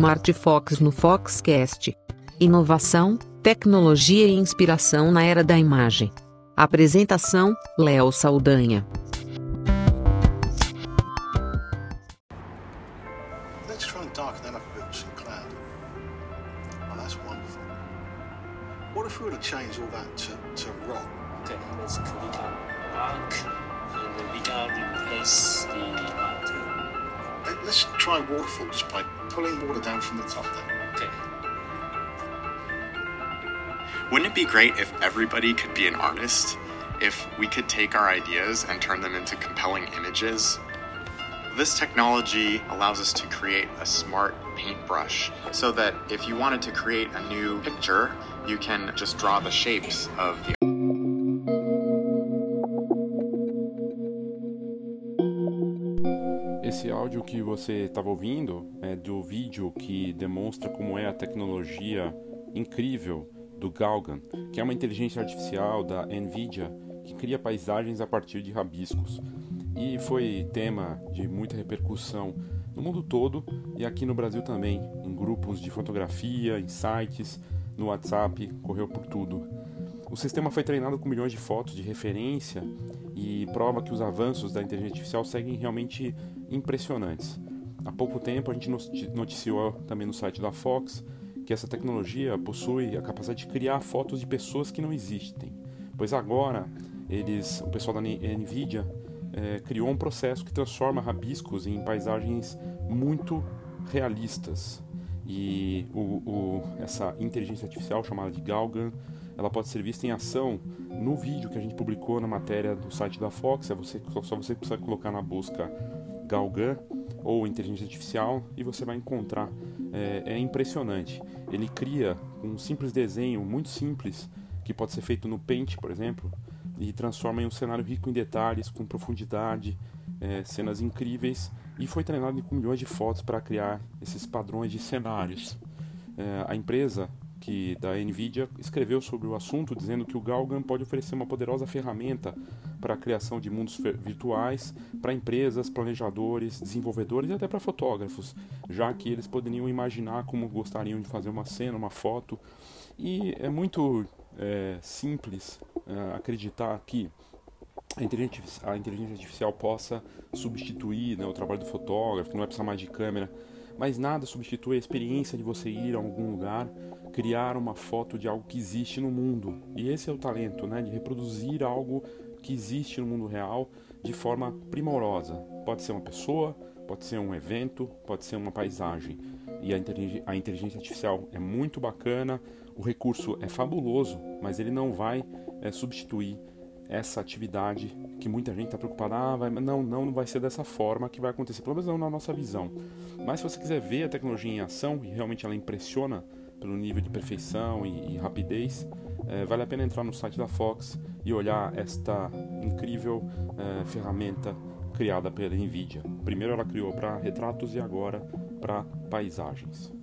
Smart Fox no Foxcast. Inovação, tecnologia e inspiração na era da imagem. Apresentação: Léo Saldanha. Great if everybody could be an artist? If we could take our ideas and turn them into compelling images? This technology allows us to create a smart paintbrush so that if you wanted to create a new picture, you can just draw the shapes of the Esse áudio que você estava ouvindo é do vídeo que demonstra como é a tecnologia incrível do Galgan, que é uma inteligência artificial da Nvidia que cria paisagens a partir de rabiscos. E foi tema de muita repercussão no mundo todo e aqui no Brasil também, em grupos de fotografia, em sites, no WhatsApp, correu por tudo. O sistema foi treinado com milhões de fotos de referência e prova que os avanços da inteligência artificial seguem realmente impressionantes. Há pouco tempo a gente noti- noticiou também no site da Fox que essa tecnologia possui a capacidade de criar fotos de pessoas que não existem, pois agora eles, o pessoal da Nvidia eh, criou um processo que transforma rabiscos em paisagens muito realistas. E o, o- essa inteligência artificial chamada de Galgan, ela pode ser vista em ação no vídeo que a gente publicou na matéria do site da Fox. É você, só você precisa colocar na busca Galgan ou inteligência artificial e você vai encontrar. É, é impressionante. Ele cria um simples desenho muito simples que pode ser feito no Paint, por exemplo, e transforma em um cenário rico em detalhes, com profundidade, é, cenas incríveis e foi treinado com milhões de fotos para criar esses padrões de cenários. É, a empresa que da Nvidia escreveu sobre o assunto dizendo que o Galgan pode oferecer uma poderosa ferramenta para a criação de mundos virtuais para empresas, planejadores, desenvolvedores e até para fotógrafos, já que eles poderiam imaginar como gostariam de fazer uma cena, uma foto. E é muito é, simples é, acreditar que a inteligência, a inteligência artificial possa substituir né, o trabalho do fotógrafo, não vai precisar mais de câmera, mas nada substitui a experiência de você ir a algum lugar, criar uma foto de algo que existe no mundo. E esse é o talento, né, de reproduzir algo que existe no mundo real de forma primorosa. Pode ser uma pessoa, pode ser um evento, pode ser uma paisagem. E a intelig- a inteligência artificial é muito bacana, o recurso é fabuloso, mas ele não vai é, substituir essa atividade que muita gente está preocupada, ah, vai, não, não, não vai ser dessa forma que vai acontecer, pelo menos não na nossa visão. Mas se você quiser ver a tecnologia em ação, e realmente ela impressiona pelo nível de perfeição e, e rapidez, eh, vale a pena entrar no site da Fox e olhar esta incrível eh, ferramenta criada pela Nvidia. Primeiro ela criou para retratos e agora para paisagens.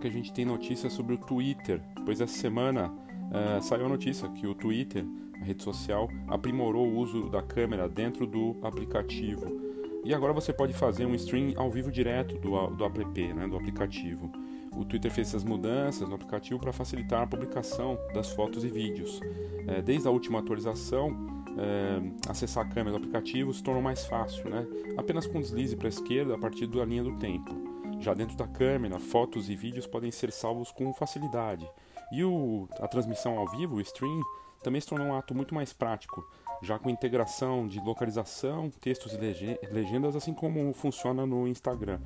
Que a gente tem notícias sobre o Twitter, pois essa semana eh, saiu a notícia que o Twitter, a rede social, aprimorou o uso da câmera dentro do aplicativo. E agora você pode fazer um stream ao vivo direto do, do app, né, do aplicativo. O Twitter fez essas mudanças no aplicativo para facilitar a publicação das fotos e vídeos. Eh, desde a última atualização, eh, acessar a câmera do aplicativo se tornou mais fácil, né? apenas com deslize para a esquerda a partir da linha do tempo. Já dentro da câmera, fotos e vídeos podem ser salvos com facilidade. E o, a transmissão ao vivo, o stream, também se tornou um ato muito mais prático, já com integração de localização, textos e lege- legendas, assim como funciona no Instagram.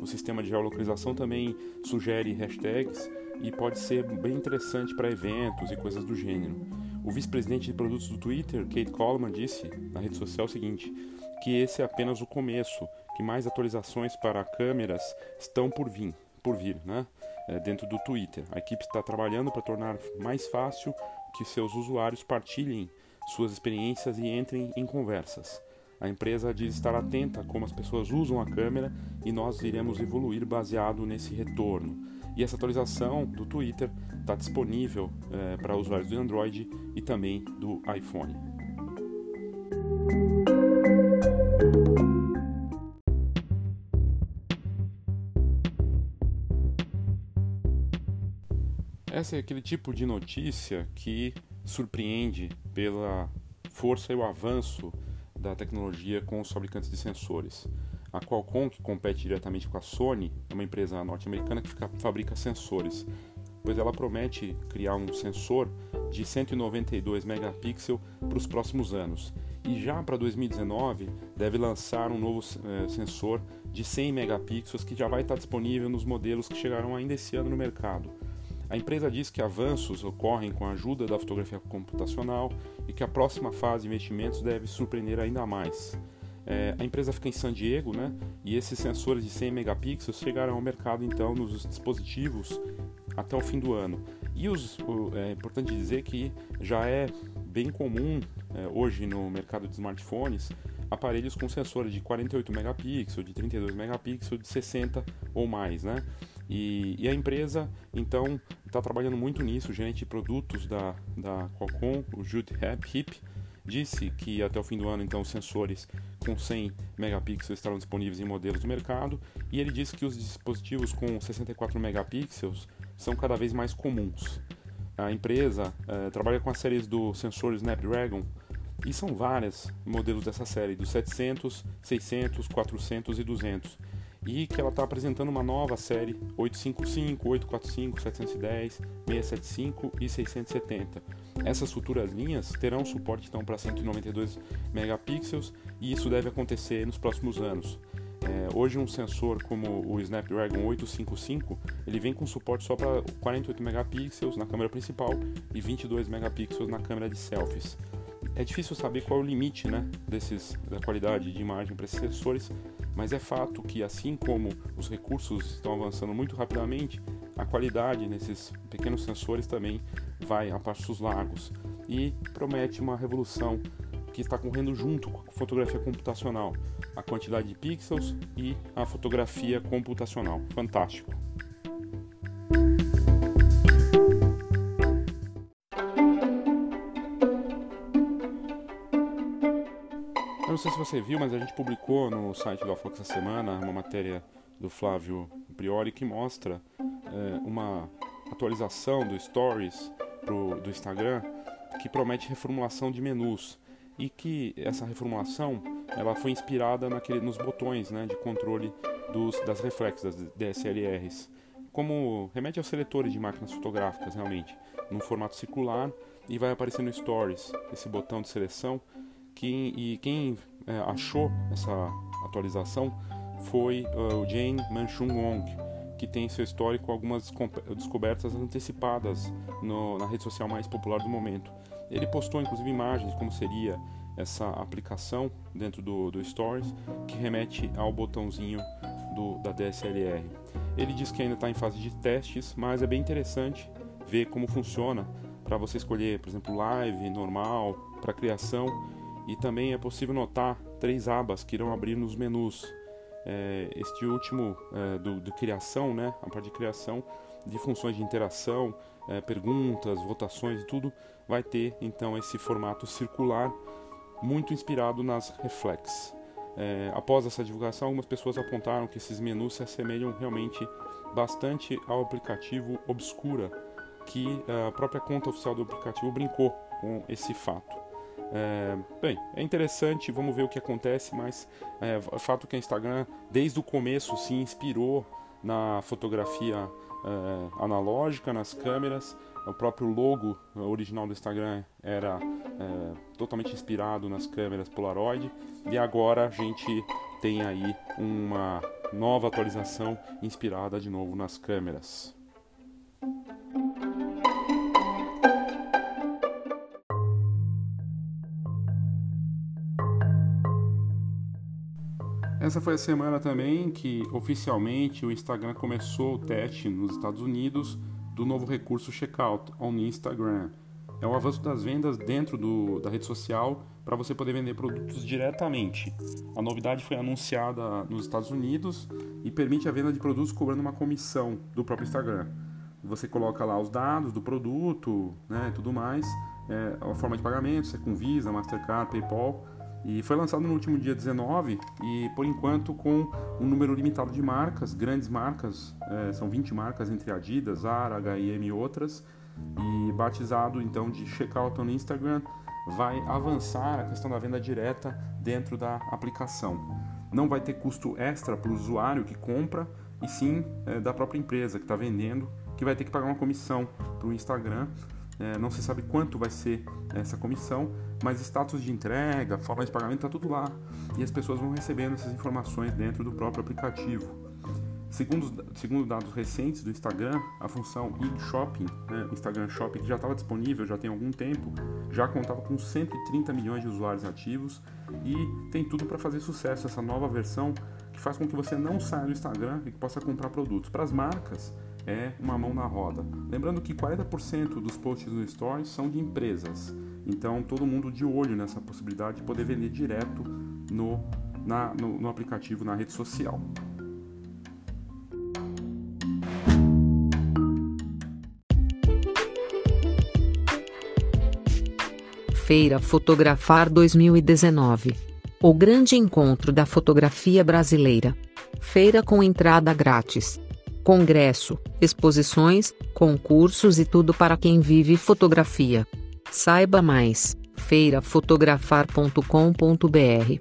O sistema de geolocalização também sugere hashtags e pode ser bem interessante para eventos e coisas do gênero. O vice-presidente de produtos do Twitter, Kate Coleman, disse na rede social o seguinte: que esse é apenas o começo, que mais atualizações para câmeras estão por vir, por vir, né? É, dentro do Twitter. A equipe está trabalhando para tornar mais fácil que seus usuários partilhem suas experiências e entrem em conversas. A empresa diz estar atenta a como as pessoas usam a câmera e nós iremos evoluir baseado nesse retorno. E essa atualização do Twitter está disponível é, para usuários do Android e também do iPhone. Essa é aquele tipo de notícia que surpreende pela força e o avanço da tecnologia com os fabricantes de sensores. A Qualcomm, que compete diretamente com a Sony, é uma empresa norte-americana que fabrica sensores, pois ela promete criar um sensor de 192 megapixels para os próximos anos. E já para 2019 deve lançar um novo é, sensor de 100 megapixels que já vai estar disponível nos modelos que chegarão ainda esse ano no mercado. A empresa diz que avanços ocorrem com a ajuda da fotografia computacional e que a próxima fase de investimentos deve surpreender ainda mais. É, a empresa fica em San Diego, né? E esses sensores de 100 megapixels chegarão ao mercado então nos dispositivos até o fim do ano. E os, o, é importante dizer que já é bem comum é, hoje no mercado de smartphones aparelhos com sensores de 48 megapixels, de 32 megapixels, de 60 ou mais, né? E, e a empresa, então, está trabalhando muito nisso. O gerente de produtos da, da Qualcomm, o Jude Hip, disse que até o fim do ano, então, os sensores com 100 megapixels estarão disponíveis em modelos do mercado. E ele disse que os dispositivos com 64 megapixels são cada vez mais comuns. A empresa eh, trabalha com as séries do sensor Snapdragon e são vários modelos dessa série, dos 700, 600, 400 e 200 e que ela está apresentando uma nova série 855, 845, 710, 675 e 670. Essas futuras linhas terão suporte então para 192 megapixels e isso deve acontecer nos próximos anos. É, hoje um sensor como o Snapdragon 855 ele vem com suporte só para 48 megapixels na câmera principal e 22 megapixels na câmera de selfies. É difícil saber qual é o limite né, desses, da qualidade de imagem para esses sensores, mas é fato que, assim como os recursos estão avançando muito rapidamente, a qualidade nesses pequenos sensores também vai a passos largos e promete uma revolução que está correndo junto com a fotografia computacional, a quantidade de pixels e a fotografia computacional. Fantástico! Sei se você viu, mas a gente publicou no site do Afox essa semana uma matéria do Flávio Priori que mostra é, uma atualização do Stories pro, do Instagram que promete reformulação de menus e que essa reformulação ela foi inspirada naquele, nos botões né, de controle dos, das reflexas, das DSLRs, como remete aos seletores de máquinas fotográficas realmente, num formato circular e vai aparecer no Stories esse botão de seleção quem, e quem é, achou essa atualização foi uh, o Jane Manchung Wong, que tem seu histórico algumas descobertas antecipadas no, na rede social mais popular do momento. Ele postou inclusive imagens de como seria essa aplicação dentro do, do Stories, que remete ao botãozinho do, da DSLR. Ele diz que ainda está em fase de testes, mas é bem interessante ver como funciona para você escolher, por exemplo, live, normal, para criação e também é possível notar três abas que irão abrir nos menus. É, este último é, do, do, criação, né, a parte de criação de funções de interação, é, perguntas, votações e tudo, vai ter então esse formato circular muito inspirado nas Reflex. É, após essa divulgação, algumas pessoas apontaram que esses menus se assemelham realmente bastante ao aplicativo Obscura, que a própria conta oficial do aplicativo brincou com esse fato. É, bem, é interessante, vamos ver o que acontece, mas é, é fato que a Instagram, desde o começo, se inspirou na fotografia é, analógica, nas câmeras. O próprio logo original do Instagram era é, totalmente inspirado nas câmeras Polaroid. E agora a gente tem aí uma nova atualização inspirada de novo nas câmeras. Essa foi a semana também que oficialmente o Instagram começou o teste nos Estados Unidos do novo recurso Checkout on Instagram. é o avanço das vendas dentro do, da rede social para você poder vender produtos diretamente. A novidade foi anunciada nos Estados Unidos e permite a venda de produtos cobrando uma comissão do próprio Instagram. Você coloca lá os dados do produto, né, tudo mais, é, a forma de pagamento, se é com Visa, Mastercard, PayPal. E foi lançado no último dia 19 e por enquanto com um número limitado de marcas, grandes marcas, é, são 20 marcas entre Adidas, Zara, H&M e outras. E batizado então de Checkout no Instagram, vai avançar a questão da venda direta dentro da aplicação. Não vai ter custo extra para o usuário que compra, e sim é, da própria empresa que está vendendo, que vai ter que pagar uma comissão para o Instagram é, não se sabe quanto vai ser essa comissão, mas status de entrega, forma de pagamento, está tudo lá. E as pessoas vão recebendo essas informações dentro do próprio aplicativo. Segundo, segundo dados recentes do Instagram, a função e-shopping, né, Instagram Shopping, que já estava disponível já tem algum tempo, já contava com 130 milhões de usuários ativos e tem tudo para fazer sucesso essa nova versão que faz com que você não saia do Instagram e que possa comprar produtos. Para as marcas, é uma mão na roda. Lembrando que 40% dos posts no Stories são de empresas, então todo mundo de olho nessa possibilidade de poder vender direto no, na, no, no aplicativo, na rede social. Feira Fotografar 2019 O grande encontro da fotografia brasileira. Feira com entrada grátis congresso, exposições, concursos e tudo para quem vive fotografia. Saiba mais: feirafotografar.com.br.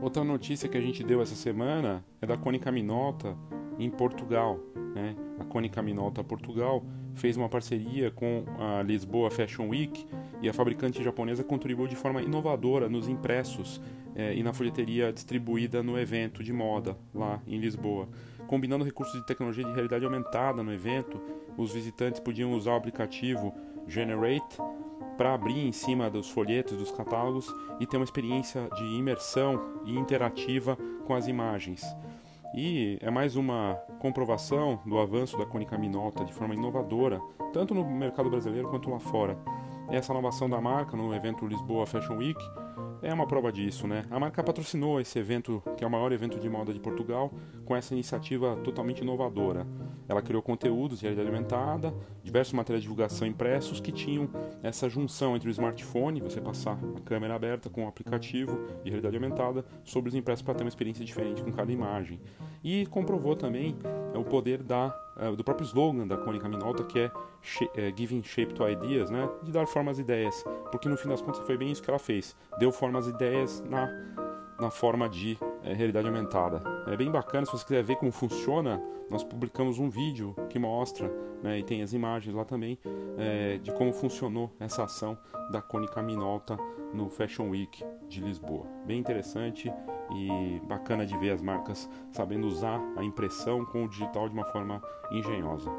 Outra notícia que a gente deu essa semana é da Cônica Minolta em Portugal. Né? A Cônica Minolta Portugal fez uma parceria com a Lisboa Fashion Week e a fabricante japonesa contribuiu de forma inovadora nos impressos eh, e na folheteria distribuída no evento de moda lá em Lisboa. Combinando recursos de tecnologia de realidade aumentada no evento, os visitantes podiam usar o aplicativo Generate para abrir em cima dos folhetos dos catálogos e ter uma experiência de imersão e interativa com as imagens. E é mais uma comprovação do avanço da Cônica Minolta de forma inovadora, tanto no mercado brasileiro quanto lá fora. Essa inovação da marca no evento Lisboa Fashion Week é uma prova disso, né? A marca patrocinou esse evento, que é o maior evento de moda de Portugal, com essa iniciativa totalmente inovadora. Ela criou conteúdos de realidade aumentada, diversos materiais de divulgação impressos que tinham essa junção entre o smartphone, você passar a câmera aberta com o aplicativo de realidade aumentada sobre os impressos para ter uma experiência diferente com cada imagem. E comprovou também o poder da, do próprio slogan da Cônica Minolta, que é, é Giving Shape to Ideas, né? de dar forma às ideias, porque no fim das contas foi bem isso que ela fez, deu forma às ideias na, na forma de é, realidade aumentada. É bem bacana, se você quiser ver como funciona, nós publicamos um vídeo que mostra, né, e tem as imagens lá também, é, de como funcionou essa ação da Cônica Minolta no Fashion Week de Lisboa. Bem interessante e bacana de ver as marcas sabendo usar a impressão com o digital de uma forma engenhosa.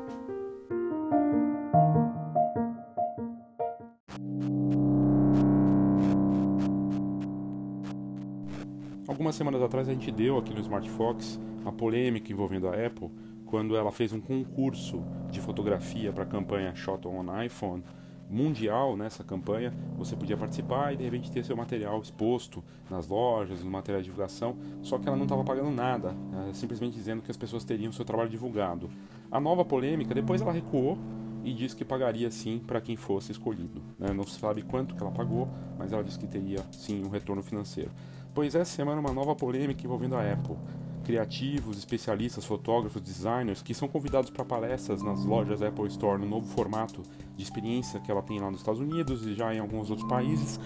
Algumas semanas atrás a gente deu aqui no Smart Fox a polêmica envolvendo a Apple quando ela fez um concurso de fotografia para a campanha Shot on iPhone mundial nessa campanha, você podia participar e de repente ter seu material exposto nas lojas, no material de divulgação, só que ela não estava pagando nada, né, simplesmente dizendo que as pessoas teriam seu trabalho divulgado. A nova polêmica, depois ela recuou e disse que pagaria sim para quem fosse escolhido. Né? Não se sabe quanto que ela pagou, mas ela disse que teria sim um retorno financeiro. Pois essa semana uma nova polêmica envolvendo a Apple. Criativos, especialistas, fotógrafos, designers que são convidados para palestras nas lojas Apple Store no novo formato de experiência que ela tem lá nos Estados Unidos e já em alguns outros países,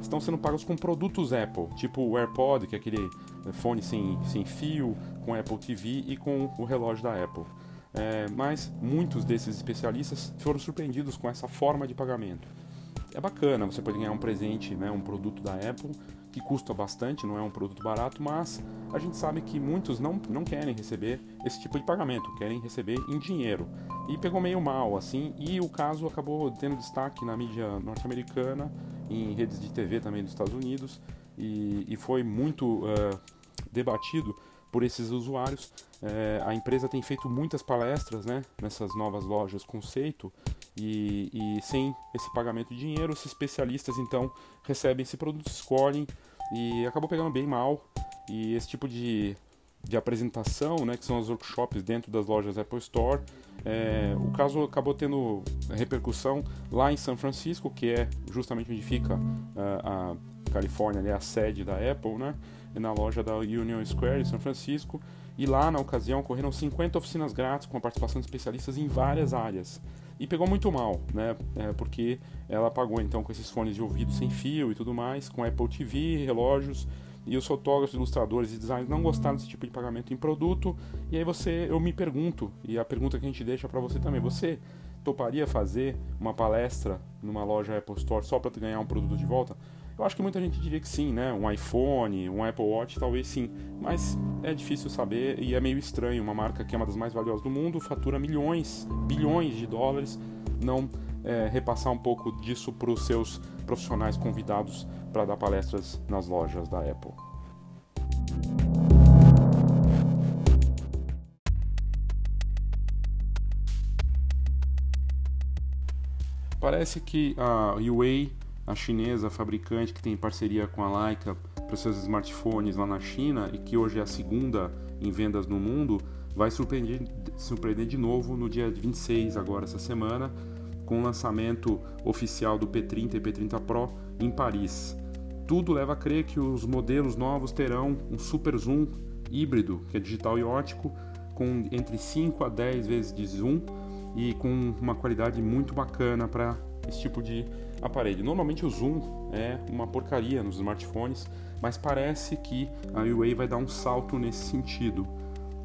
estão sendo pagos com produtos Apple, tipo o AirPod, que é aquele fone sem, sem fio, com Apple TV e com o relógio da Apple. É, mas muitos desses especialistas foram surpreendidos com essa forma de pagamento. É bacana, você pode ganhar um presente, né, um produto da Apple que custa bastante, não é um produto barato, mas a gente sabe que muitos não, não querem receber esse tipo de pagamento, querem receber em dinheiro. E pegou meio mal, assim, e o caso acabou tendo destaque na mídia norte-americana, em redes de TV também dos Estados Unidos, e, e foi muito uh, debatido por esses usuários. É, a empresa tem feito muitas palestras né, nessas novas lojas conceito e, e, sem esse pagamento de dinheiro, os especialistas então recebem esse produto, escolhem e acabou pegando bem mal. E esse tipo de, de apresentação, né, que são os workshops dentro das lojas Apple Store, é, o caso acabou tendo repercussão lá em São Francisco, que é justamente onde fica uh, a Califórnia, ali, a sede da Apple, né? na loja da Union Square em São Francisco. E lá, na ocasião, ocorreram 50 oficinas grátis com a participação de especialistas em várias áreas. E pegou muito mal, né? É, porque ela pagou então com esses fones de ouvido sem fio e tudo mais, com Apple TV, relógios e os fotógrafos, ilustradores e designers não gostaram desse tipo de pagamento em produto. E aí você, eu me pergunto, e a pergunta que a gente deixa para você também, você toparia fazer uma palestra numa loja Apple Store só para ganhar um produto de volta? Eu acho que muita gente diria que sim, né? Um iPhone, um Apple Watch, talvez sim. Mas é difícil saber e é meio estranho. Uma marca que é uma das mais valiosas do mundo, fatura milhões, bilhões de dólares, não é, repassar um pouco disso para os seus profissionais convidados para dar palestras nas lojas da Apple. Parece que a Huawei, a chinesa fabricante que tem parceria com a Leica para seus smartphones lá na China e que hoje é a segunda em vendas no mundo, vai surpreender, surpreender de novo no dia 26, agora essa semana, com o lançamento oficial do P30 e P30 Pro em Paris. Tudo leva a crer que os modelos novos terão um super zoom híbrido, que é digital e ótico, com entre 5 a 10 vezes de zoom e com uma qualidade muito bacana para esse tipo de Normalmente o zoom é uma porcaria nos smartphones, mas parece que a Huawei vai dar um salto nesse sentido.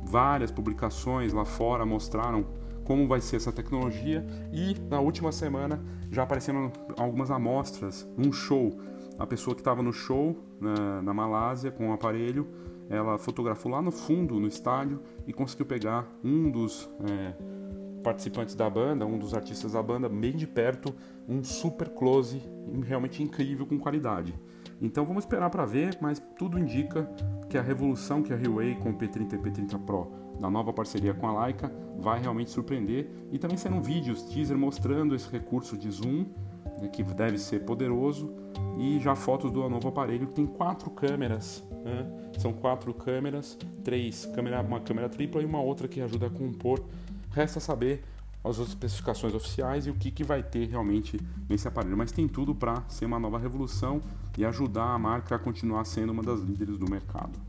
Várias publicações lá fora mostraram como vai ser essa tecnologia e na última semana já apareceram algumas amostras, um show. A pessoa que estava no show na, na Malásia com o aparelho, ela fotografou lá no fundo, no estádio, e conseguiu pegar um dos é, participantes da banda, um dos artistas da banda, bem de perto, um super close, realmente incrível, com qualidade. Então vamos esperar para ver, mas tudo indica que a revolução que a Huawei com o P30 e P30 Pro, na nova parceria com a Leica, vai realmente surpreender. E também serão vídeos, teaser mostrando esse recurso de zoom, né, que deve ser poderoso, e já fotos do novo aparelho que tem quatro câmeras. Né? São quatro câmeras, três, câmera, uma câmera tripla e uma outra que ajuda a compor. Resta saber as outras especificações oficiais e o que, que vai ter realmente nesse aparelho. Mas tem tudo para ser uma nova revolução e ajudar a marca a continuar sendo uma das líderes do mercado.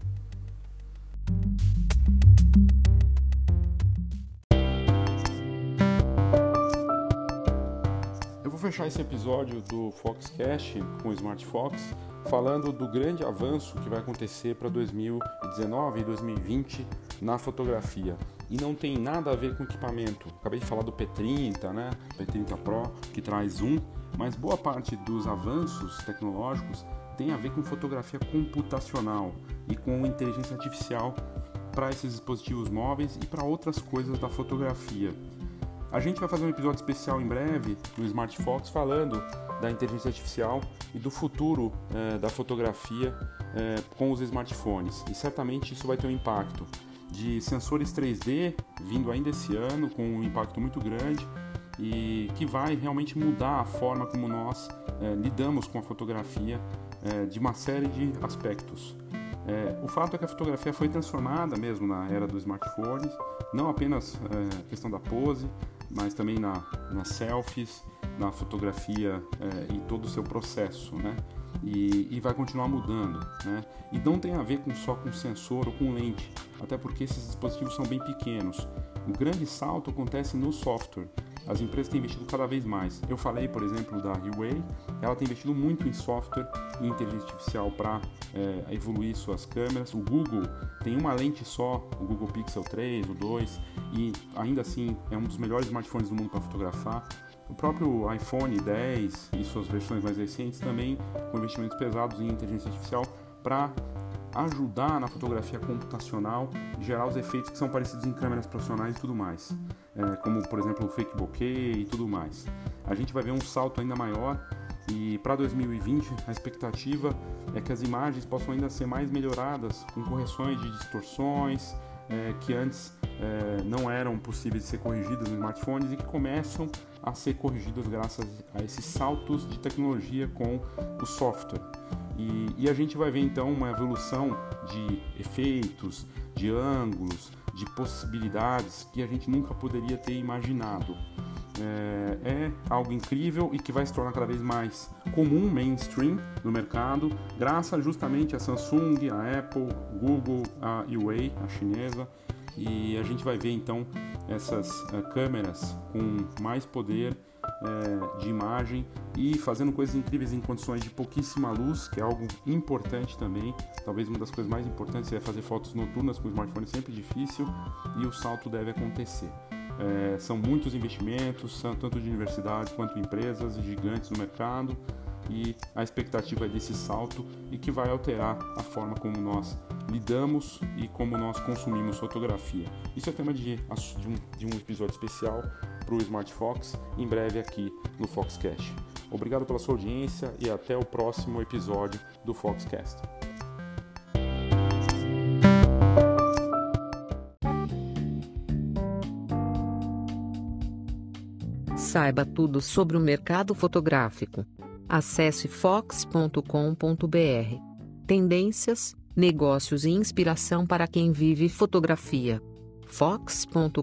Eu vou fechar esse episódio do Foxcast com o Smart Fox falando do grande avanço que vai acontecer para 2019 e 2020 na fotografia. E não tem nada a ver com equipamento. Acabei de falar do P30, né? P30 Pro, que traz um, mas boa parte dos avanços tecnológicos tem a ver com fotografia computacional e com inteligência artificial para esses dispositivos móveis e para outras coisas da fotografia. A gente vai fazer um episódio especial em breve no Smart Fox falando da inteligência artificial e do futuro é, da fotografia é, com os smartphones. E certamente isso vai ter um impacto de sensores 3D vindo ainda esse ano com um impacto muito grande e que vai realmente mudar a forma como nós é, lidamos com a fotografia de uma série de aspectos. É, o fato é que a fotografia foi transformada mesmo na era dos smartphones, não apenas é, questão da pose, mas também na, nas selfies, na fotografia é, e todo o seu processo, né? E, e, vai continuar mudando, né? E não tem a ver com, só com sensor ou com lente, até porque esses dispositivos são bem pequenos. O grande salto acontece no software. As empresas têm investido cada vez mais. Eu falei, por exemplo, da Huawei, ela tem investido muito em software e inteligência artificial para é, evoluir suas câmeras. O Google tem uma lente só, o Google Pixel 3, o 2, e ainda assim é um dos melhores smartphones do mundo para fotografar. O próprio iPhone 10 e suas versões mais recentes também com investimentos pesados em inteligência artificial para ajudar na fotografia computacional gerar os efeitos que são parecidos em câmeras profissionais e tudo mais, é, como por exemplo o fake bokeh e tudo mais. A gente vai ver um salto ainda maior e para 2020 a expectativa é que as imagens possam ainda ser mais melhoradas com correções de distorções é, que antes é, não eram possíveis de ser corrigidas nos smartphones e que começam a ser corrigidas graças a esses saltos de tecnologia com o software. E, e a gente vai ver então uma evolução de efeitos, de ângulos, de possibilidades que a gente nunca poderia ter imaginado. É, é, algo incrível e que vai se tornar cada vez mais comum, mainstream no mercado, graças justamente a Samsung, a Apple, Google, a Huawei, a chinesa. E a gente vai ver então essas uh, câmeras com mais poder é, de imagem e fazendo coisas incríveis em condições de pouquíssima luz, que é algo importante também. Talvez uma das coisas mais importantes é fazer fotos noturnas com o smartphone sempre difícil e o salto deve acontecer. É, são muitos investimentos, tanto de universidades quanto empresas gigantes no mercado e a expectativa é desse salto e que vai alterar a forma como nós lidamos e como nós consumimos fotografia. Isso é tema de, de, um, de um episódio especial para o Smart Fox, em breve aqui no Foxcast. Obrigado pela sua audiência e até o próximo episódio do Foxcast. Saiba tudo sobre o mercado fotográfico. Acesse fox.com.br. Tendências, negócios e inspiração para quem vive fotografia. fox.com.br